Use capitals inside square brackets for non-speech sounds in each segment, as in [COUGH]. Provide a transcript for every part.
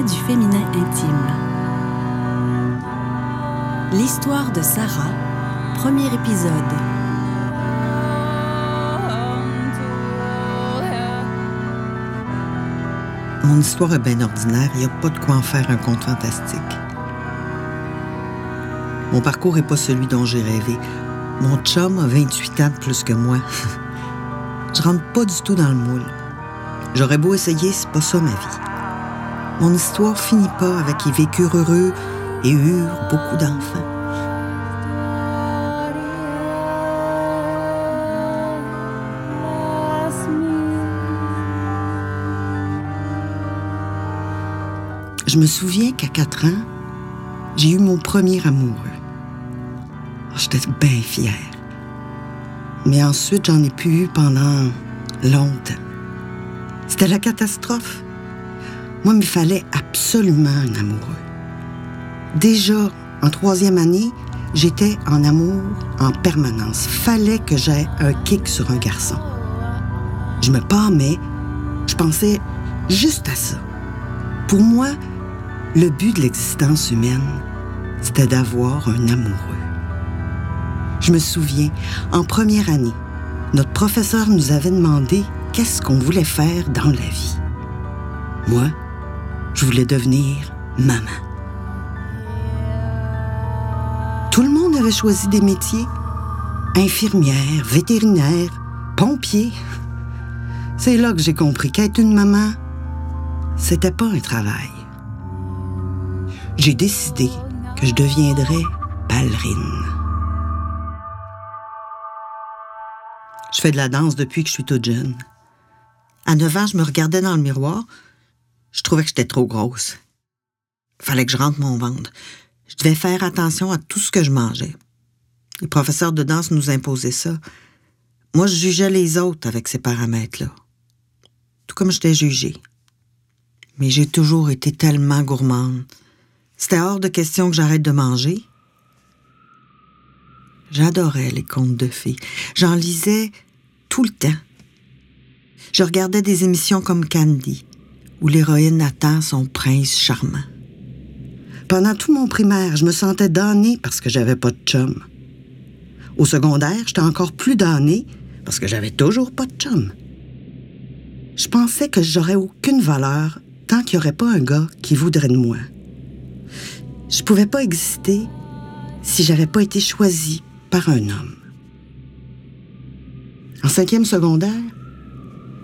intime. L'histoire de Sarah, premier épisode. Mon histoire est bien ordinaire, il n'y a pas de quoi en faire un conte fantastique. Mon parcours n'est pas celui dont j'ai rêvé. Mon chum a 28 ans de plus que moi. [LAUGHS] Je rentre pas du tout dans le moule. J'aurais beau essayer, c'est pas ça ma vie. Mon histoire finit pas avec ils vécurent heureux et eurent beaucoup d'enfants. Je me souviens qu'à 4 ans, j'ai eu mon premier amoureux. J'étais bien fière. Mais ensuite, j'en ai plus pendant longtemps. C'était la catastrophe. Moi, il me fallait absolument un amoureux. Déjà, en troisième année, j'étais en amour en permanence. Fallait que j'aie un kick sur un garçon. Je me pâmais, je pensais juste à ça. Pour moi, le but de l'existence humaine, c'était d'avoir un amoureux. Je me souviens, en première année, notre professeur nous avait demandé qu'est-ce qu'on voulait faire dans la vie. Moi, je voulais devenir maman. Tout le monde avait choisi des métiers. Infirmière, vétérinaire, pompier. C'est là que j'ai compris qu'être une maman, c'était pas un travail. J'ai décidé que je deviendrais ballerine. Je fais de la danse depuis que je suis toute jeune. À 9 ans, je me regardais dans le miroir. Je trouvais que j'étais trop grosse. Fallait que je rentre mon ventre. Je devais faire attention à tout ce que je mangeais. Les professeurs de danse nous imposaient ça. Moi, je jugeais les autres avec ces paramètres-là. Tout comme j'étais jugée. Mais j'ai toujours été tellement gourmande. C'était hors de question que j'arrête de manger. J'adorais les contes de fées. J'en lisais tout le temps. Je regardais des émissions comme Candy, où l'héroïne attend son prince charmant. Pendant tout mon primaire, je me sentais damnée parce que j'avais pas de chum. Au secondaire, j'étais encore plus damnée parce que j'avais toujours pas de chum. Je pensais que j'aurais aucune valeur tant qu'il n'y aurait pas un gars qui voudrait de moi. Je pouvais pas exister si j'avais pas été choisie par un homme. En cinquième secondaire,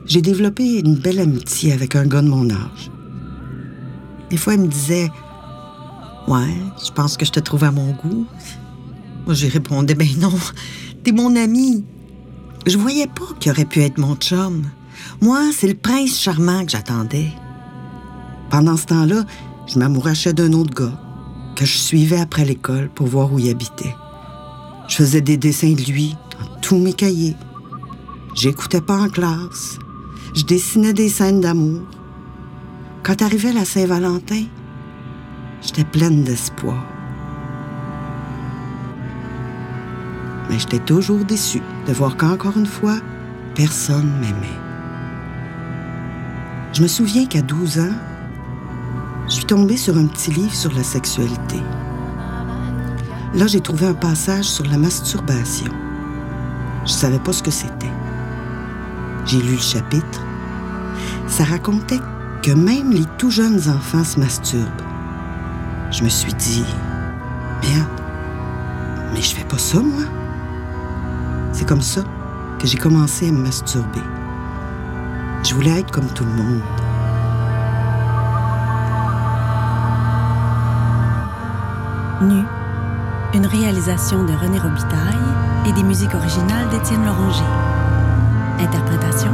j'ai développé une belle amitié avec un gars de mon âge. Des fois, il me disait Ouais, je pense que je te trouve à mon goût. Moi, j'ai répondu Ben non, t'es mon ami. Je voyais pas qu'il aurait pu être mon chum. Moi, c'est le prince charmant que j'attendais. Pendant ce temps-là, je m'amourachais d'un autre gars que je suivais après l'école pour voir où il habitait. Je faisais des dessins de lui dans tous mes cahiers. J'écoutais pas en classe. Je dessinais des scènes d'amour. Quand arrivait la Saint-Valentin, j'étais pleine d'espoir. Mais j'étais toujours déçue de voir qu'encore une fois, personne m'aimait. Je me souviens qu'à 12 ans, je suis tombée sur un petit livre sur la sexualité. Là, j'ai trouvé un passage sur la masturbation. Je savais pas ce que c'était. J'ai lu le chapitre. Ça racontait que même les tout jeunes enfants se masturbent. Je me suis dit, merde, mais je fais pas ça, moi. C'est comme ça que j'ai commencé à me masturber. Je voulais être comme tout le monde. Nu, une réalisation de René Robitaille et des musiques originales d'Étienne Loranger. Interprétation.